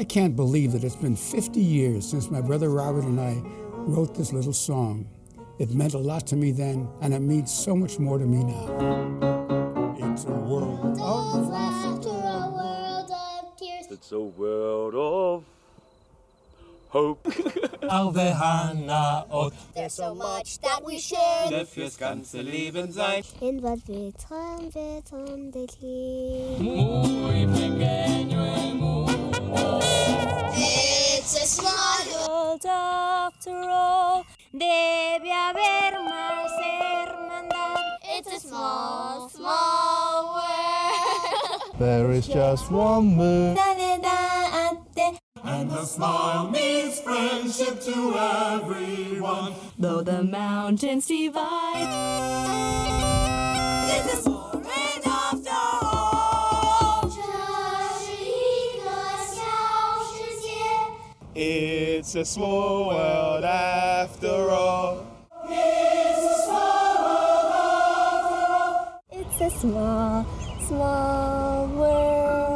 I can't believe that it's been 50 years since my brother Robert and I wrote this little song. It meant a lot to me then, and it means so much more to me now. It's a world of laughter, a world of tears. It's a world of hope. There's so much that we share. fürs ganze Leben sein. In was wir träumen, wir träumen dich lieb. Muy pequeño el mundo. world after all. Debe haber más hermandad. It's a small, small world. There is just one moon. And the smile means friendship to everyone. Though the mountains divide. It's a small It's a small world after all. It's a small, small world.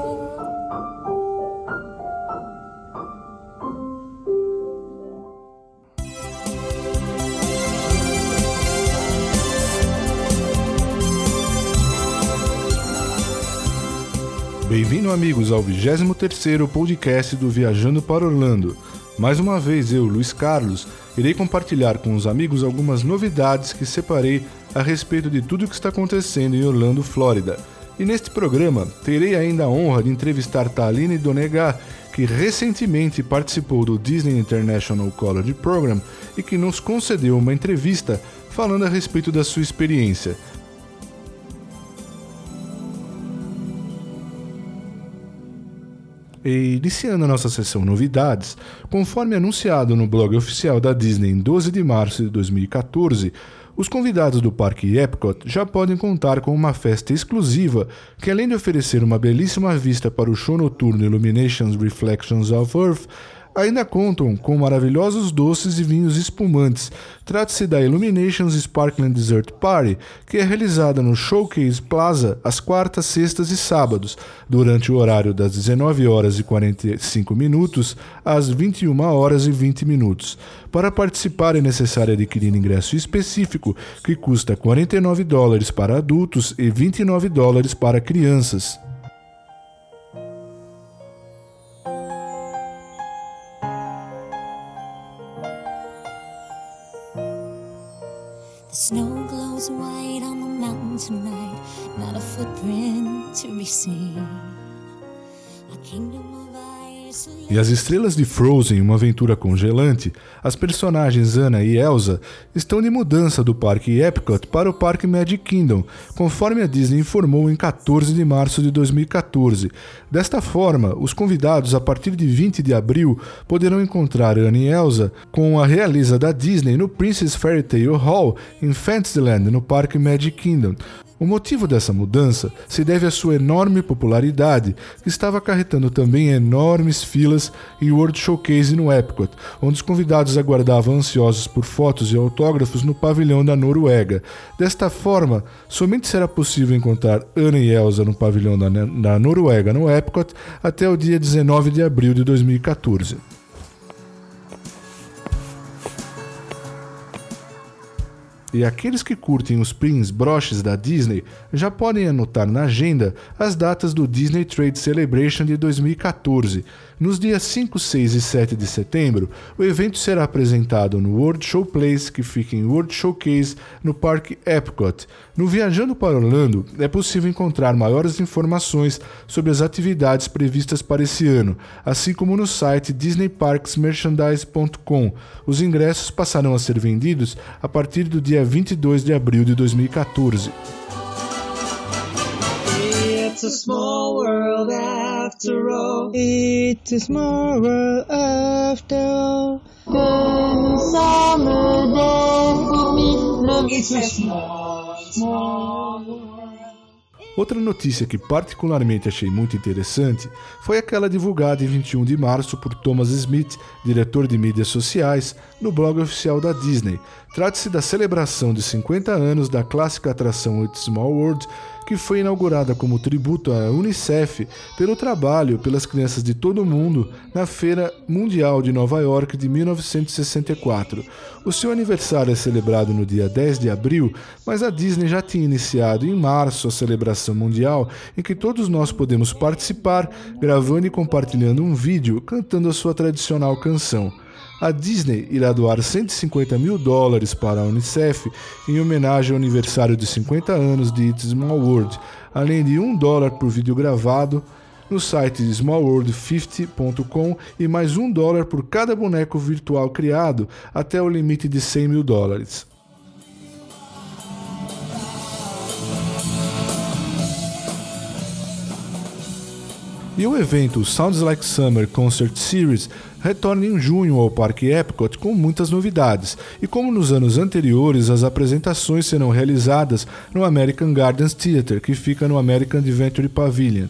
Bem-vindo, amigos, ao 23º podcast do Viajando para Orlando. Mais uma vez, eu, Luiz Carlos, irei compartilhar com os amigos algumas novidades que separei a respeito de tudo o que está acontecendo em Orlando, Flórida. E neste programa, terei ainda a honra de entrevistar Taline Donegar, que recentemente participou do Disney International College Program e que nos concedeu uma entrevista falando a respeito da sua experiência. E iniciando a nossa sessão novidades, conforme anunciado no blog oficial da Disney em 12 de março de 2014, os convidados do Parque Epcot já podem contar com uma festa exclusiva que, além de oferecer uma belíssima vista para o show noturno Illuminations Reflections of Earth, ainda contam com maravilhosos doces e vinhos espumantes. Trata-se da Illuminations Sparkling Dessert Party, que é realizada no Showcase Plaza às quartas, sextas e sábados, durante o horário das 19 horas e 45 minutos às 21 horas e 20 minutos. Para participar é necessário adquirir ingresso específico, que custa 49 dólares para adultos e 29 dólares para crianças. Snow glows white on the mountain tonight, not a footprint to be seen. A kingdom. E as estrelas de Frozen, uma aventura congelante, as personagens Anna e Elsa estão de mudança do Parque Epcot para o Parque Magic Kingdom, conforme a Disney informou em 14 de março de 2014. Desta forma, os convidados a partir de 20 de abril poderão encontrar Anna e Elsa com a realiza da Disney no Princess Fairy Tale Hall em Fantasyland, no Parque Magic Kingdom. O motivo dessa mudança se deve à sua enorme popularidade, que estava acarretando também enormes filas em World Showcase no Epcot, onde os convidados aguardavam ansiosos por fotos e autógrafos no pavilhão da Noruega. Desta forma, somente será possível encontrar Anna e Elsa no pavilhão da, da Noruega no Epcot até o dia 19 de abril de 2014. E aqueles que curtem os pins broches da Disney já podem anotar na agenda as datas do Disney Trade Celebration de 2014. Nos dias 5, 6 e 7 de setembro, o evento será apresentado no World Showplace, que fica em World Showcase, no Parque Epcot. No Viajando para Orlando, é possível encontrar maiores informações sobre as atividades previstas para esse ano, assim como no site disneyparksmerchandise.com. Os ingressos passarão a ser vendidos a partir do dia 22 de abril de 2014. It's a small world after all. A small world after all. It's a small, small. Outra notícia que particularmente achei muito interessante foi aquela divulgada em 21 de março por Thomas Smith, diretor de mídias sociais, no blog oficial da Disney. Trata-se da celebração de 50 anos da clássica atração It's Small World, que foi inaugurada como tributo à Unicef pelo trabalho pelas crianças de todo o mundo na Feira Mundial de Nova York de 1964. O seu aniversário é celebrado no dia 10 de abril, mas a Disney já tinha iniciado em março a celebração mundial em que todos nós podemos participar, gravando e compartilhando um vídeo cantando a sua tradicional canção. A Disney irá doar 150 mil dólares para a Unicef em homenagem ao aniversário de 50 anos de It's Small World, além de um dólar por vídeo gravado no site smallworld50.com e mais um dólar por cada boneco virtual criado até o limite de 100 mil dólares. E o evento Sounds Like Summer Concert Series retorna em junho ao Parque Epcot com muitas novidades. E como nos anos anteriores, as apresentações serão realizadas no American Gardens Theatre, que fica no American Adventure Pavilion.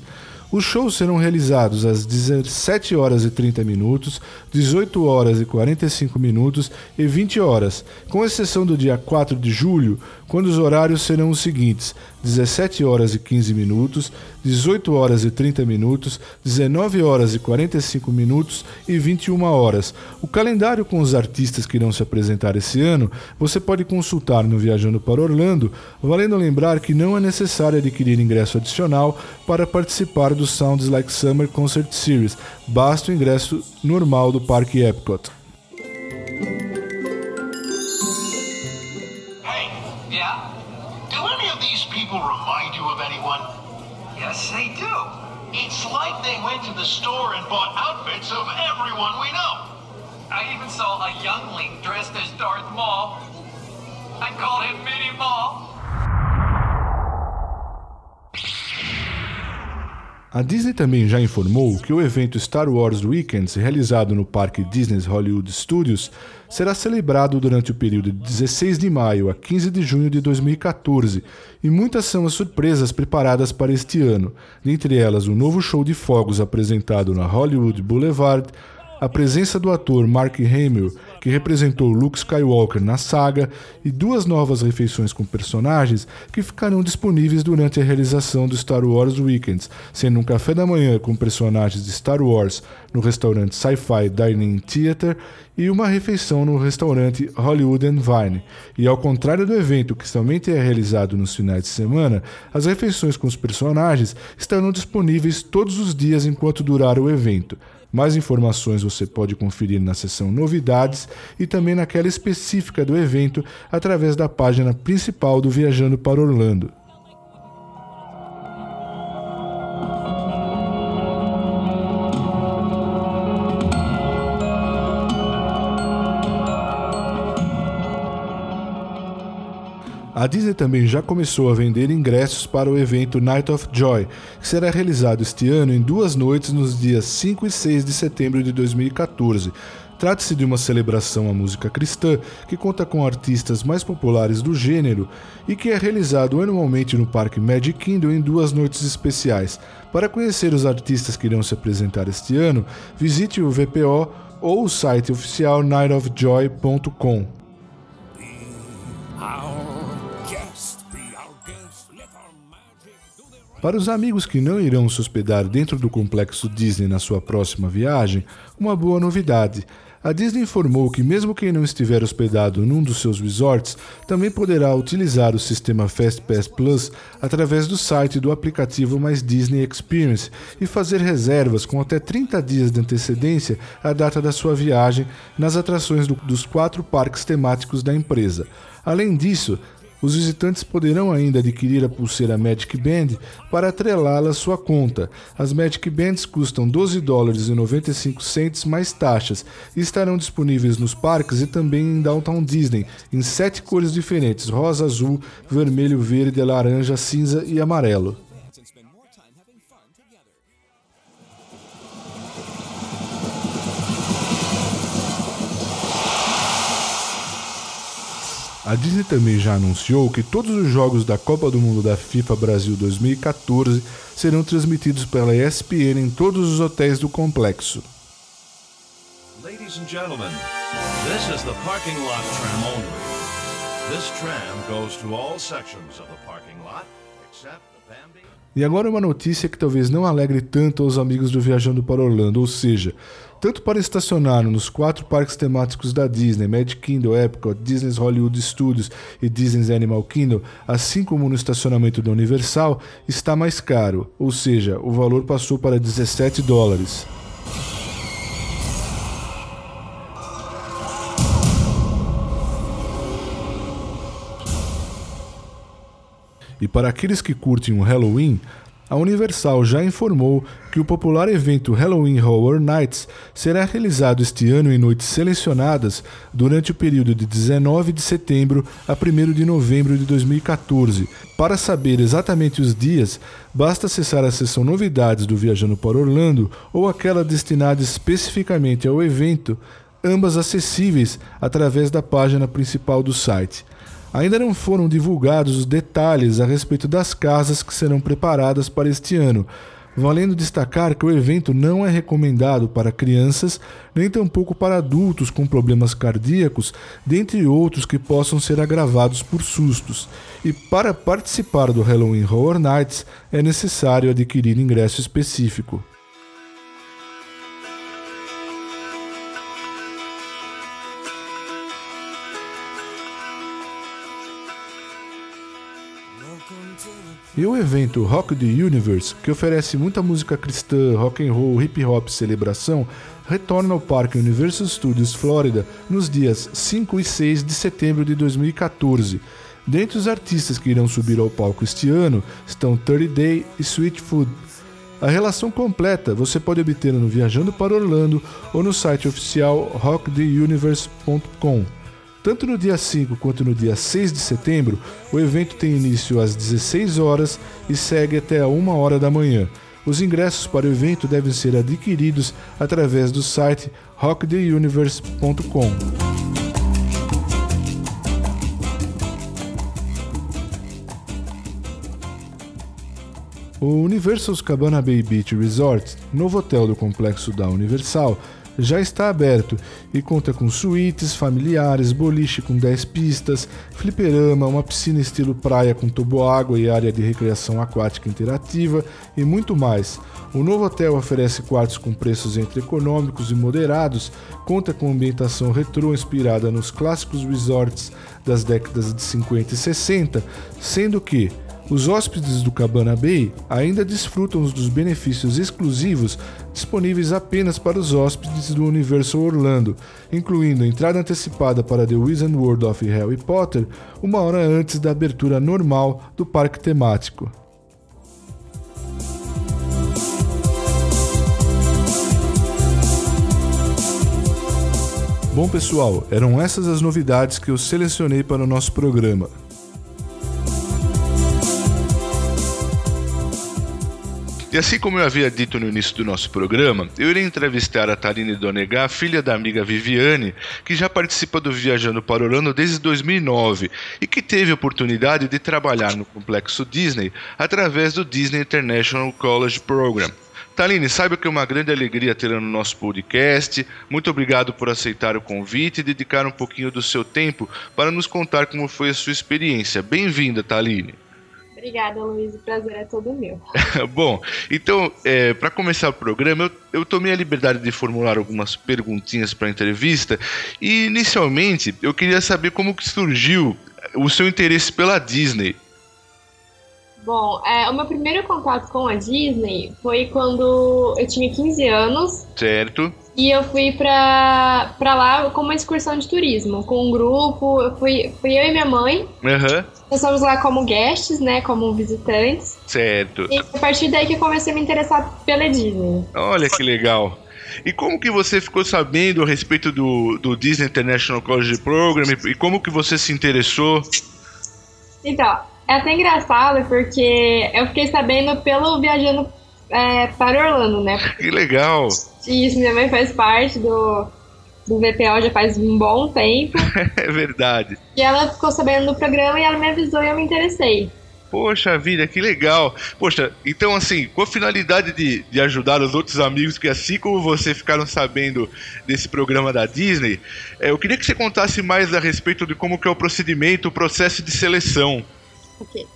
Os shows serão realizados às 17 horas e 30 minutos, 18 horas e 45 minutos e 20 horas, com exceção do dia 4 de julho, quando os horários serão os seguintes: 17 horas e 15 minutos, 18 horas e 30 minutos, 19 horas e 45 minutos e 21 horas. O calendário com os artistas que irão se apresentar esse ano você pode consultar no Viajando para Orlando, valendo lembrar que não é necessário adquirir ingresso adicional para participar do Sounds Like Summer Concert Series, basta o ingresso normal do Parque Epcot. Yes, they do. It's like they went to the store and bought outfits of everyone we know. I even saw a youngling dressed as Darth Maul. I called him Mini Maul. A Disney também já informou que o evento Star Wars Weekends, realizado no Parque Disney's Hollywood Studios, será celebrado durante o período de 16 de maio a 15 de junho de 2014, e muitas são as surpresas preparadas para este ano, dentre elas o novo show de fogos apresentado na Hollywood Boulevard, a presença do ator Mark Hamill, que representou Luke Skywalker na saga, e duas novas refeições com personagens que ficarão disponíveis durante a realização do Star Wars Weekends, sendo um café da manhã com personagens de Star Wars no restaurante Sci-Fi Dining Theater e uma refeição no restaurante Hollywood and Vine. E ao contrário do evento, que somente é realizado nos finais de semana, as refeições com os personagens estarão disponíveis todos os dias enquanto durar o evento. Mais informações você pode conferir na seção Novidades e também naquela específica do evento através da página principal do Viajando para Orlando. A Disney também já começou a vender ingressos para o evento Night of Joy, que será realizado este ano em duas noites nos dias 5 e 6 de setembro de 2014. Trata-se de uma celebração à música cristã que conta com artistas mais populares do gênero e que é realizado anualmente no Parque Magic Kingdom em duas noites especiais. Para conhecer os artistas que irão se apresentar este ano, visite o VPO ou o site oficial nightofjoy.com. Para os amigos que não irão se hospedar dentro do complexo Disney na sua próxima viagem, uma boa novidade. A Disney informou que, mesmo quem não estiver hospedado num dos seus resorts, também poderá utilizar o sistema FastPass Plus através do site do aplicativo Mais Disney Experience e fazer reservas com até 30 dias de antecedência à data da sua viagem nas atrações do, dos quatro parques temáticos da empresa. Além disso, os visitantes poderão ainda adquirir a pulseira Magic Band para atrelá-la à sua conta. As Magic Bands custam 12 dólares e 95 cents mais taxas e estarão disponíveis nos parques e também em Downtown Disney, em sete cores diferentes: rosa, azul, vermelho, verde, laranja, cinza e amarelo. A Disney também já anunciou que todos os jogos da Copa do Mundo da FIFA Brasil 2014 serão transmitidos pela ESPN em todos os hotéis do complexo. Ladies and gentlemen, this is the parking lot tram only. This tram goes to all sections of the parking lot except the E agora uma notícia que talvez não alegre tanto aos amigos do Viajando para Orlando, ou seja, tanto para estacionar nos quatro parques temáticos da Disney, Magic Kingdom, Epcot, Disney's Hollywood Studios e Disney's Animal Kingdom, assim como no estacionamento da Universal, está mais caro, ou seja, o valor passou para 17 dólares. E para aqueles que curtem o Halloween, a Universal já informou que o popular evento Halloween Horror Nights será realizado este ano em noites selecionadas durante o período de 19 de setembro a 1 de novembro de 2014. Para saber exatamente os dias, basta acessar a seção Novidades do Viajando para Orlando ou aquela destinada especificamente ao evento, ambas acessíveis através da página principal do site. Ainda não foram divulgados os detalhes a respeito das casas que serão preparadas para este ano, valendo destacar que o evento não é recomendado para crianças, nem tampouco para adultos com problemas cardíacos, dentre outros que possam ser agravados por sustos. E para participar do Halloween Horror Nights é necessário adquirir ingresso específico. E o evento Rock the Universe, que oferece muita música cristã, rock and roll, hip hop e celebração, retorna ao Parque Universal Studios Florida nos dias 5 e 6 de setembro de 2014. Dentre os artistas que irão subir ao palco este ano estão 30 Day e Sweet Food. A relação completa você pode obter no Viajando para Orlando ou no site oficial rocktheuniverse.com. Tanto no dia 5 quanto no dia 6 de setembro, o evento tem início às 16 horas e segue até a 1 hora da manhã. Os ingressos para o evento devem ser adquiridos através do site rocktheuniverse.com. O Universal's Cabana Bay Beach Resort, novo hotel do complexo da Universal, já está aberto e conta com suítes familiares, boliche com 10 pistas, fliperama, uma piscina estilo praia com toboágua e área de recreação aquática interativa e muito mais. O novo hotel oferece quartos com preços entre econômicos e moderados, conta com ambientação retrô inspirada nos clássicos resorts das décadas de 50 e 60, sendo que os hóspedes do Cabana Bay ainda desfrutam dos benefícios exclusivos disponíveis apenas para os hóspedes do Universal Orlando, incluindo entrada antecipada para The Wizard World of Harry Potter uma hora antes da abertura normal do parque temático. Bom, pessoal, eram essas as novidades que eu selecionei para o nosso programa. E assim como eu havia dito no início do nosso programa, eu irei entrevistar a Tarine Donegá, filha da amiga Viviane, que já participa do Viajando para Orlando desde 2009 e que teve a oportunidade de trabalhar no complexo Disney através do Disney International College Program. Taline, saiba que é uma grande alegria tê-la no nosso podcast. Muito obrigado por aceitar o convite e dedicar um pouquinho do seu tempo para nos contar como foi a sua experiência. Bem-vinda, Taline. Obrigada, Luiz. O prazer é todo meu. Bom, então, é, para começar o programa, eu, eu, tomei a liberdade de formular algumas perguntinhas para a entrevista. E, inicialmente, eu queria saber como que surgiu o seu interesse pela Disney. Bom, é, o meu primeiro contato com a Disney foi quando eu tinha 15 anos. Certo. E eu fui pra, pra lá com uma excursão de turismo, com um grupo. Eu fui, fui eu e minha mãe. Uhum. Nós fomos lá como guests, né? Como visitantes. Certo. E a partir daí que eu comecei a me interessar pela Disney. Olha que legal. E como que você ficou sabendo a respeito do, do Disney International College Program e como que você se interessou? Então, é até engraçado porque eu fiquei sabendo pelo Viajando é, para Orlando, né? Que legal! Isso, minha mãe faz parte do, do VPO já faz um bom tempo. é verdade. E ela ficou sabendo do programa e ela me avisou e eu me interessei. Poxa vida, que legal. Poxa, então assim, com a finalidade de, de ajudar os outros amigos que assim como você ficaram sabendo desse programa da Disney, é, eu queria que você contasse mais a respeito de como que é o procedimento, o processo de seleção. Ok.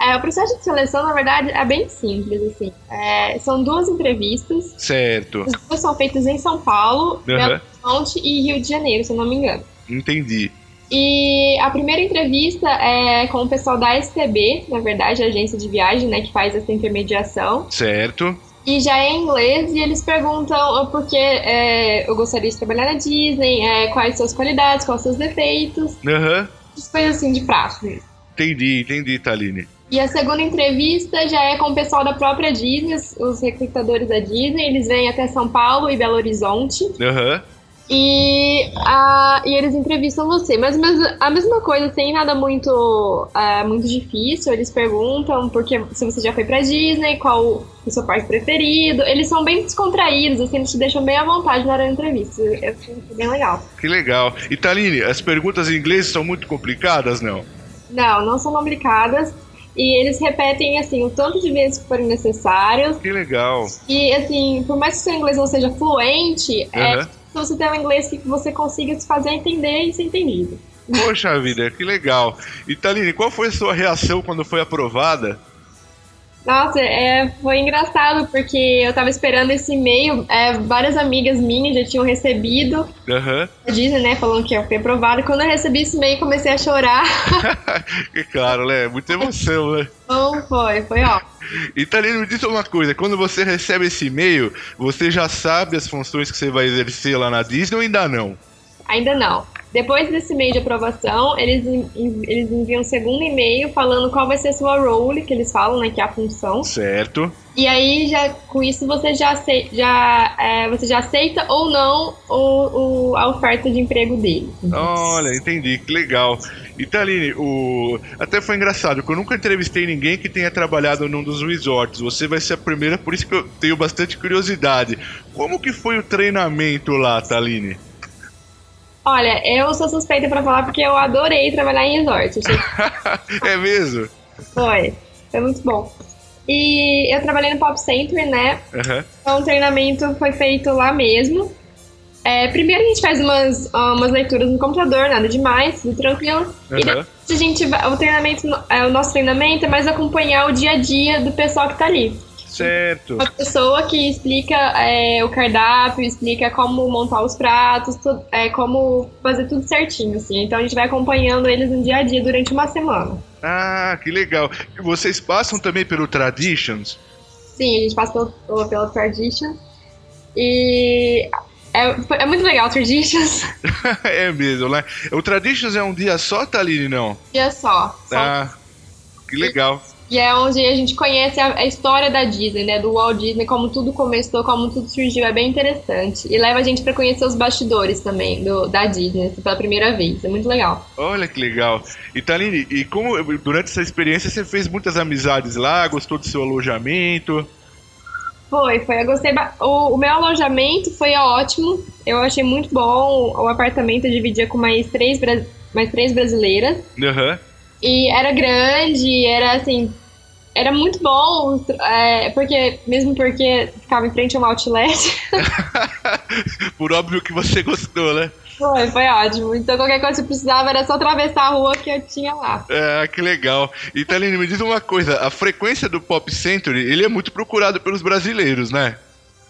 É, o processo de seleção, na verdade, é bem simples, assim. É, são duas entrevistas. Certo. As duas são feitas em São Paulo, Uhum. Belo Horizonte e Rio de Janeiro, se eu não me engano. Entendi. E a primeira entrevista é com o pessoal da STB, na verdade, a agência de viagem, né, que faz essa intermediação. Certo. E já é em inglês, e eles perguntam por que é, eu gostaria de trabalhar na Disney, é, quais suas qualidades, quais seus defeitos, Aham. essas coisas assim de praxe. Entendi, entendi, Taline. E a segunda entrevista já é com o pessoal da própria Disney, os- recrutadores da Disney, eles vêm até São Paulo e Belo Horizonte. Aham. E, a, e eles entrevistam você, mas mes- a mesma coisa, sem nada muito, é, muito difícil. Eles perguntam porque, se você já foi pra Disney, qual o seu parque preferido. Eles são bem descontraídos, assim, eles te deixam bem à vontade na hora da entrevista. Acho bem legal. Que legal. E Taline, as perguntas em inglês são muito complicadas, não? Não, não são complicadas. E eles repetem, assim, o tanto de vezes que forem necessários. Que legal. E, assim, por mais que o seu inglês não seja fluente, é, Aham. se você tem um inglês que você consiga se fazer entender e ser entendido. Poxa vida, que legal. E Taline, qual foi a sua reação quando foi aprovada? Nossa, é, foi engraçado porque eu tava esperando esse e-mail, é, várias amigas minhas já tinham recebido Aham. a Disney, né, falando que eu fui aprovado. Quando eu recebi esse e-mail, comecei a chorar. Claro, né? Muita emoção, né? Então foi, foi ó. E Taline, me diz uma coisa, quando você recebe esse e-mail, você já sabe as funções que você vai exercer lá na Disney ou ainda não? Ainda não. Depois desse e-mail de aprovação, eles, eles enviam um segundo e-mail falando qual vai ser a sua role, que eles falam, né, que é a função. Certo. E aí, já, com isso, você já, acei- já, é, você já aceita ou não o, o- a oferta de emprego dele. Olha, entendi, que legal. E Taline, o... até foi engraçado, que eu nunca entrevistei ninguém que tenha trabalhado num dos resorts. Você vai ser a primeira, por isso que eu tenho bastante curiosidade. Como que foi o treinamento lá, Taline? Olha, eu sou suspeita pra falar porque eu adorei trabalhar em resort. Achei é mesmo? foi. Foi muito bom. E eu trabalhei no Pop Center, né? Aham. Então o treinamento foi feito lá mesmo. É, primeiro a gente faz umas, umas leituras no computador, nada demais, tudo tranquilo. E Aham. depois a gente vai, o treinamento, é, o nosso treinamento é mais acompanhar o dia a dia do pessoal que tá ali. Certo. Uma pessoa que explica é, o cardápio, explica como montar os pratos, é, como fazer tudo certinho, assim. Então a gente vai acompanhando eles no dia a dia durante uma semana. Ah, que legal. E vocês passam também pelo Traditions? Sim, a gente passa pelo, pelo, pela Tradition. E é, é muito legal o Traditions. é mesmo, né? O Traditions é um dia só, Taline, não? dia só. só Ah, que legal. E é onde a gente conhece a, a história da Disney, né? Do Walt Disney, como tudo começou, como tudo surgiu. É bem interessante. E leva a gente pra conhecer os bastidores também do, da Disney assim, pela primeira vez. É muito legal. Olha que legal. E Taline, e como durante essa experiência você fez muitas amizades lá, gostou do seu alojamento? Foi, foi. Eu gostei. ba- O, o meu alojamento foi ótimo. Eu achei muito bom. O apartamento eu dividia com mais três, mais três brasileiras. Aham. E era grande, era assim. Era muito bom, é, porque, mesmo porque ficava em frente a um outlet. Por óbvio que você gostou, né? Foi, foi ótimo. Então qualquer coisa que precisava era só atravessar a rua que eu tinha lá. É, que legal. E Taline, me diz uma coisa, a frequência do Pop Century, ele é muito procurado pelos brasileiros, né?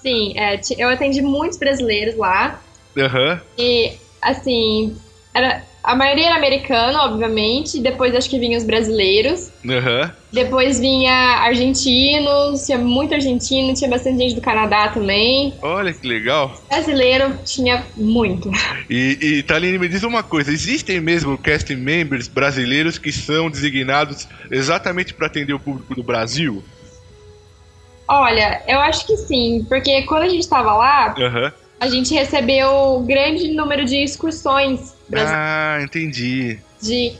Sim, é, eu atendi muitos brasileiros lá. Aham. E, assim, era, a maioria era americana, obviamente. Depois acho que vinham os brasileiros. Aham. Depois vinha argentinos, tinha muito argentino, tinha bastante gente do Canadá também. Olha que legal. Brasileiro tinha muito. E, e Taline, me diz uma coisa, existem mesmo casting members brasileiros que são designados exatamente para atender o público do Brasil? Olha, eu acho que sim, porque quando a gente tava lá, Aham. A gente recebeu grande número de excursões Ah, entendi. de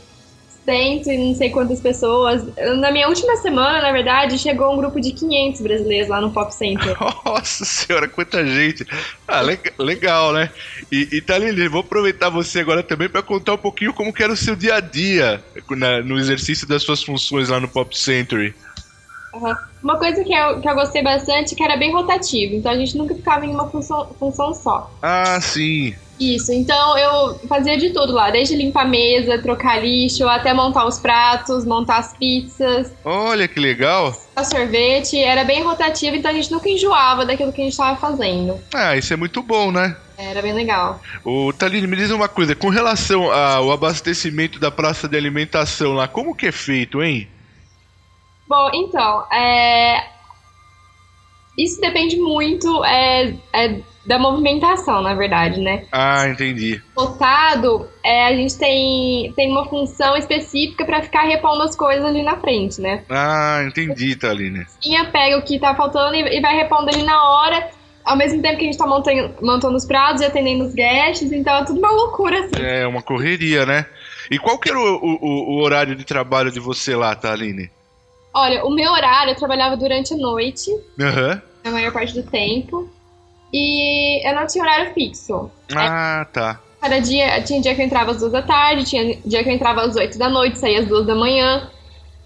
cento e não sei quantas pessoas. Na minha última semana, na verdade, chegou um grupo de 500 brasileiros lá no Pop Center. Nossa senhora, quanta gente. Ah, le- legal, né? E, e vou aproveitar você agora também para contar um pouquinho como que era o seu dia a dia na- no exercício das suas funções lá no Pop Century. Uhum. Uma coisa que eu, que eu gostei bastante é que era bem rotativo, então a gente nunca ficava em uma função, função só. Ah, sim. Isso, então eu fazia de tudo lá, desde limpar a mesa, trocar lixo, até montar os pratos, montar as pizzas. Olha que legal. O sorvete, era bem rotativo, então a gente nunca enjoava daquilo que a gente estava fazendo. Ah, isso é muito bom, né? Era bem legal. Ô, Taline, me diz uma coisa, com relação ao abastecimento da praça de alimentação lá, como que é feito, hein? Bom, então, é... isso depende muito é, é, da movimentação, na verdade, né? Ah, entendi. Lotado, é, a gente tem, tem uma função específica para ficar repondo as coisas ali na frente, né? Ah, entendi, Taline. Tinha pega o que tá faltando e, e vai repondo ali na hora, ao mesmo tempo que a gente tá montando, montando os pratos e atendendo os guests, então é tudo uma loucura, assim. É, uma correria, né? E qual que era o, o, o horário de trabalho de você lá, Taline? Olha, o meu horário eu trabalhava durante a noite, Aham. a maior parte do tempo. E eu não tinha horário fixo. Ah, tá. Cada dia, tinha dia que eu entrava às duas da tarde, tinha dia que eu entrava às oito da noite, saía às duas da manhã.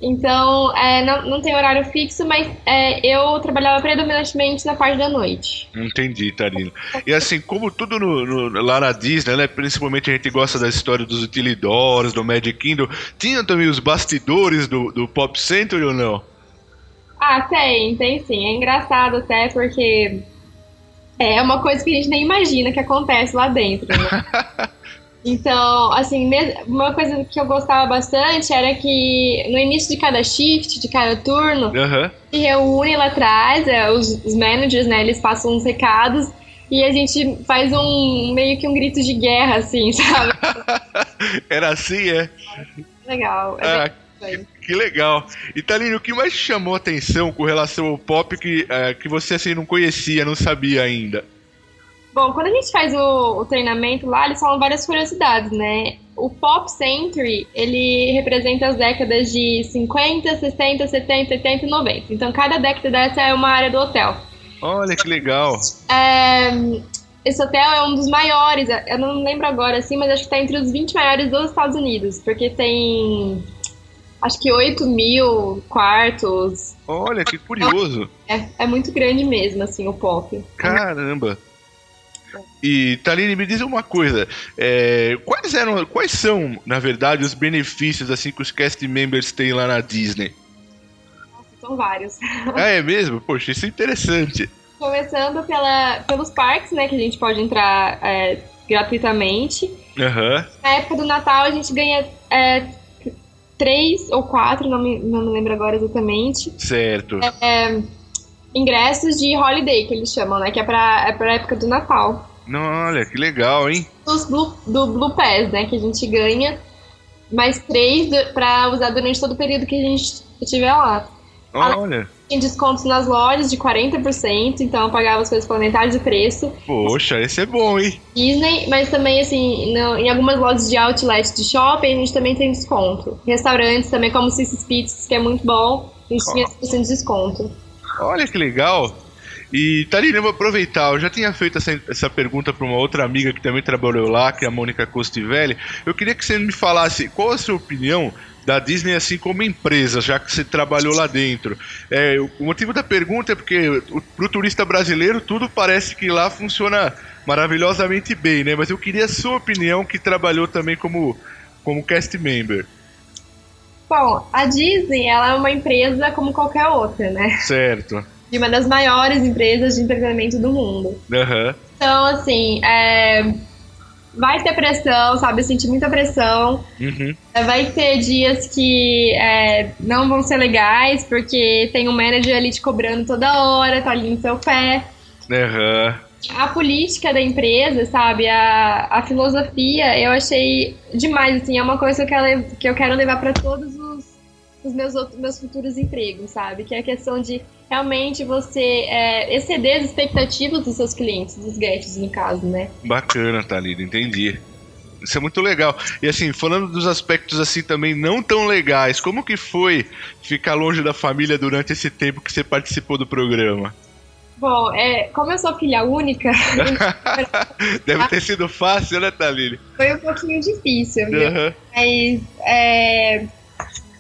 Então, é, não, não tem horário fixo, mas é, eu trabalhava predominantemente na parte da noite. Entendi, Taline. E assim, como tudo no, no- lá na Disney, né? Principalmente a gente gosta da história dos utilidores, do Magic Kingdom. Tinha também os bastidores do, do Pop Center ou não? Ah, tem, tem sim. É engraçado até porque é uma coisa que a gente nem imagina que acontece lá dentro, né? Então, assim, uma coisa que eu gostava bastante era que no início de cada shift, de cada turno, Aham. se reúne lá atrás, é, os, os managers, né, eles passam uns recados e a gente faz um meio que um grito de guerra, assim, sabe? Era assim, é? Legal. É Ah, bem- Que legal. E Taline, o que mais chamou a atenção com relação ao pop que, eh, que você assim não conhecia, não sabia ainda? Bom, quando a gente faz o, o treinamento lá, eles falam várias curiosidades, né? O Pop Century, ele representa as décadas de 50, 60, 70, 80 e 90. Então, cada década dessa é uma área do hotel. Olha que legal. É, esse hotel é um dos maiores, eu não lembro agora assim, mas acho que está entre os 20 maiores dos Estados Unidos, porque tem acho que 8 mil quartos. Olha que curioso. É, é muito grande mesmo, assim, o pop. Caramba. E Taline, me diz uma coisa, é, quais eram, quais são, na verdade, os benefícios assim que os cast members têm lá na Disney? São vários. Ah, é mesmo? Poxa, isso é interessante. Começando pela, pelos parques, né, que a gente pode entrar é, gratuitamente. Aham. Na época do Natal a gente ganha é, três ou quatro, não me, não me lembro agora exatamente. Certo. é, ingressos de holiday, que eles chamam, né? Que é pra, é pra época do Natal. Não, olha, que legal, hein? Os Blue, do Blue Pass, né? Que a gente ganha mais três du- pra usar durante todo o período que a gente estiver lá. Olha, Tem descontos nas lojas de 40%, então eu pagava as coisas pela metade do preço. poxa, esse é bom, hein? Disney, mas também, assim, no- em algumas lojas de outlet de shopping, a gente também tem desconto. Restaurantes também, como Sissy's Pizzas, que é muito bom, a gente tinha 100% de desconto. Olha que legal. E, Tarina, eu vou aproveitar. Eu já tinha feito essa, essa pergunta para uma outra amiga que também trabalhou lá, que é a Mônica Costivelli. Eu queria que você me falasse qual a sua opinião da Disney, assim como empresa, já que você trabalhou lá dentro. É, o motivo da pergunta é porque para o turista brasileiro tudo parece que lá funciona maravilhosamente bem, né? Mas eu queria a sua opinião, que trabalhou também como, como cast member. Bom, a Disney, ela é uma empresa como qualquer outra, né? Certo. De uma das maiores empresas de entretenimento do mundo. Aham. Então, assim, é, vai ter pressão, sabe? Eu senti muita pressão. Uhum. É, Vai ter dias que é, não vão ser legais, porque tem um manager ali te cobrando toda hora, tá ali no seu pé. Aham. A política da empresa, sabe? A, a filosofia, eu achei demais, assim, é uma coisa que eu quero, que eu quero levar para todos os, os meus, outros, meus futuros empregos, sabe? Que é a questão de realmente você é, exceder as expectativas dos seus clientes, dos guests, no caso, né? Bacana, Thalida, entendi. Isso é muito legal. E assim, falando dos aspectos assim também não tão legais, como que foi ficar longe da família durante esse tempo que você participou do programa? Bom, é, como eu sou filha única, Deve ter sido fácil, né, Thalile? foi um pouquinho difícil, viu? Aham. Mas, é...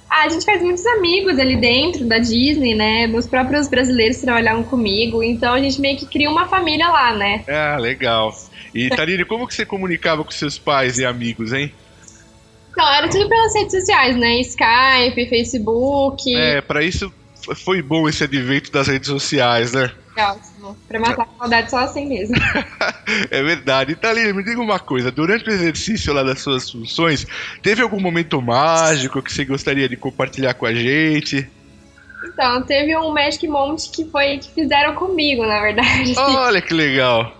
Ah, a gente faz muitos amigos ali dentro da Disney, né? Meus próprios brasileiros trabalhavam comigo, então a gente meio que cria uma família lá, né? Ah, legal. E Tarine, como que você comunicava com seus pais e amigos, hein? Não, era tudo pelas redes sociais, né? Skype, Facebook. É, pra isso foi bom esse advento das redes sociais, né? É ótimo. Pra matar a saudade só assim mesmo. é verdade. Italina, me diga uma coisa. Durante o exercício lá das suas funções, teve algum momento mágico que você gostaria de compartilhar com a gente? Então, teve um Magic Moment que foi que fizeram comigo, na verdade. Olha que legal.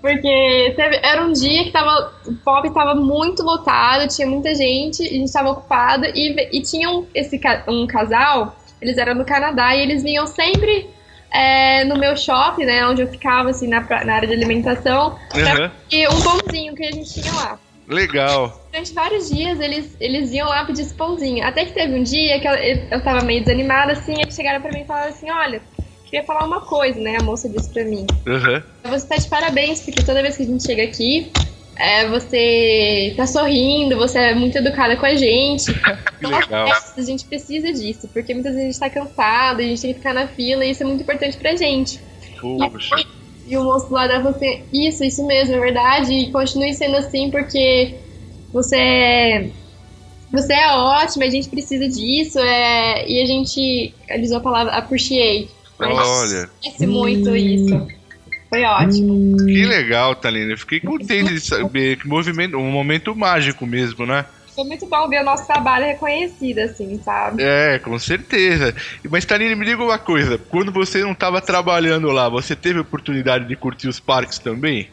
Porque teve, era um dia que tava, o pop tava muito lotado, tinha muita gente, a gente tava ocupado e, e tinha um, esse, um casal, eles eram do Canadá e eles vinham sempre é, no meu shopping, né, onde eu ficava, assim, na, na área de alimentação, uhum. e um pãozinho que a gente tinha lá. Legal. Durante vários dias eles, eles iam lá pedir esse pãozinho. Até que teve um dia que eu, eu tava meio desanimada, assim, eles chegaram pra mim e falaram assim, olha, queria falar uma coisa, né? A moça disse pra mim. Uhum. Você tá de parabéns, porque toda vez que a gente chega aqui, é, você tá sorrindo, você é muito educada com a gente. legal. A gente precisa disso, porque muitas vezes a gente tá cansado, a gente tem que ficar na fila e isso é muito importante pra gente. Poxa. E, e o moço lá da você, isso, isso mesmo, é verdade, e continue sendo assim porque você é você é ótima, a gente precisa disso, é, e a gente, ele usou a palavra appreciate, Olha. Esquece muito isso. Foi ótimo. Que legal, Thalina. Fiquei contente de saber que movimento, um momento mágico mesmo, né? Foi muito bom ver o nosso trabalho reconhecido, assim, sabe? É, com certeza. Mas, Thalina, me diga uma coisa. Quando você não estava trabalhando lá, você teve a oportunidade de curtir os parques também?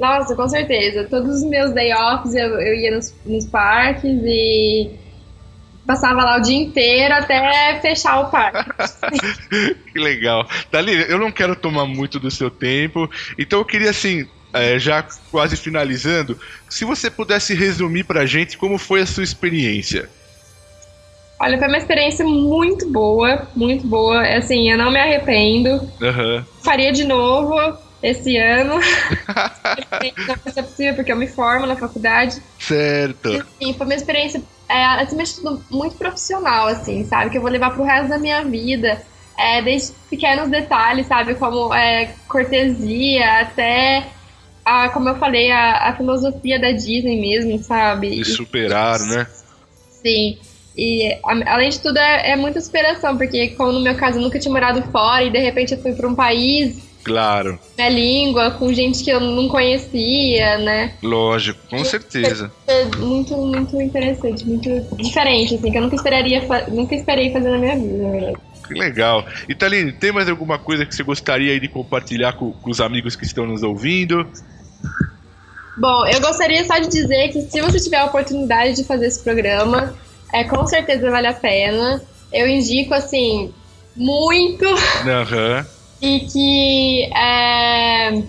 Nossa, com certeza. Todos os meus day offs eu, eu ia nos, nos parques e passava lá o dia inteiro até fechar o parque. que legal. Dali, eu não quero tomar muito do seu tempo, então eu queria assim, é, já quase finalizando, se você pudesse resumir pra gente como foi a sua experiência. Olha, foi uma experiência muito boa, muito boa. Assim, eu não me arrependo. Uhum. Faria de novo esse ano. não vai ser possível porque eu me formo na faculdade. Certo. E, assim, foi uma experiência é, acima de tudo, muito profissional, assim, sabe? Que eu vou levar pro resto da minha vida. É, desde pequenos detalhes, sabe? Como é, cortesia, até, a, como eu falei, a, a filosofia da Disney mesmo, sabe? De superar, e, né? Sim. E a, além de tudo, é, é muita superação, porque como no meu caso eu nunca tinha morado fora e de repente eu fui para um país Claro. Na língua, com gente que eu não conhecia, né? Lógico, com certeza. É muito, muito interessante, muito diferente, assim, que eu nunca esperaria, nunca esperei fazer na minha vida, na verdade. Que legal. Italine, tem mais alguma coisa que você gostaria de compartilhar com, com os amigos que estão nos ouvindo? Bom, eu gostaria só de dizer que se você tiver a oportunidade de fazer esse programa, é, com certeza vale a pena. Eu indico, assim, muito. Aham. Uhum e que é,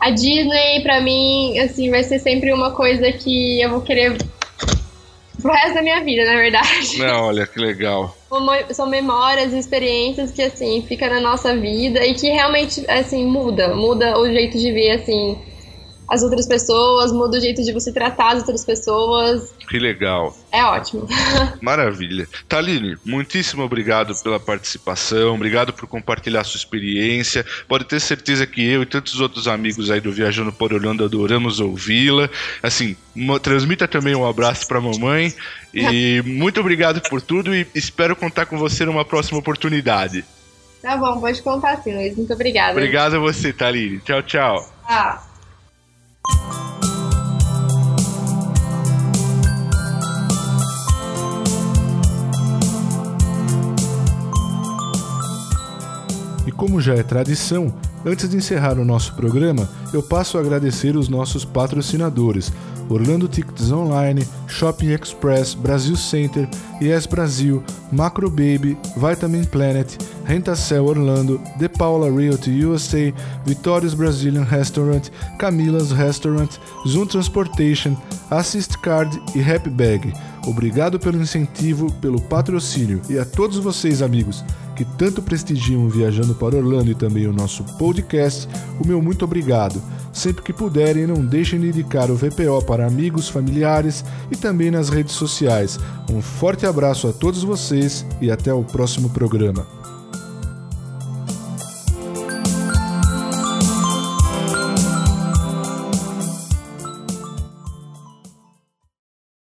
a Disney, para mim, assim, vai ser sempre uma coisa que eu vou querer pro resto da minha vida, na verdade. Não, olha que legal. São memórias e experiências que, assim, fica na nossa vida e que realmente, assim, muda. Muda o jeito de ver, assim, as outras pessoas, muda o jeito de você tratar as outras pessoas. Que legal. É ótimo. Maravilha. Taline, muitíssimo obrigado pela participação, obrigado por compartilhar sua experiência. Pode ter certeza que eu e tantos outros amigos aí do Viajando por Orlando adoramos ouvi-la. Assim, transmita também um abraço para a mamãe e muito obrigado por tudo e espero contar com você numa próxima oportunidade. Tá bom, pode contar sim, Luiz. Muito obrigada. Obrigado a você, Taline. Tchau, tchau. Ah. E como já é tradição, antes de encerrar o nosso programa, eu passo a agradecer os nossos patrocinadores: Orlando Tickets Online, Shopping Express, Brasil Center, Yes Brasil, Macro Baby, Vitamin Planet, Rentacel Orlando, The Paula Realty USA, Vitórios Brazilian Restaurant, Camila's Restaurant, Zoom Transportation, Assist Card e Happy Bag. Obrigado pelo incentivo, pelo patrocínio e a todos vocês, amigos, que tanto prestigiam Viajando para Orlando e também o nosso podcast, o meu muito obrigado. Sempre que puderem, não deixem de indicar o VPO para amigos, familiares e também nas redes sociais. Um forte abraço a todos vocês e até o próximo programa.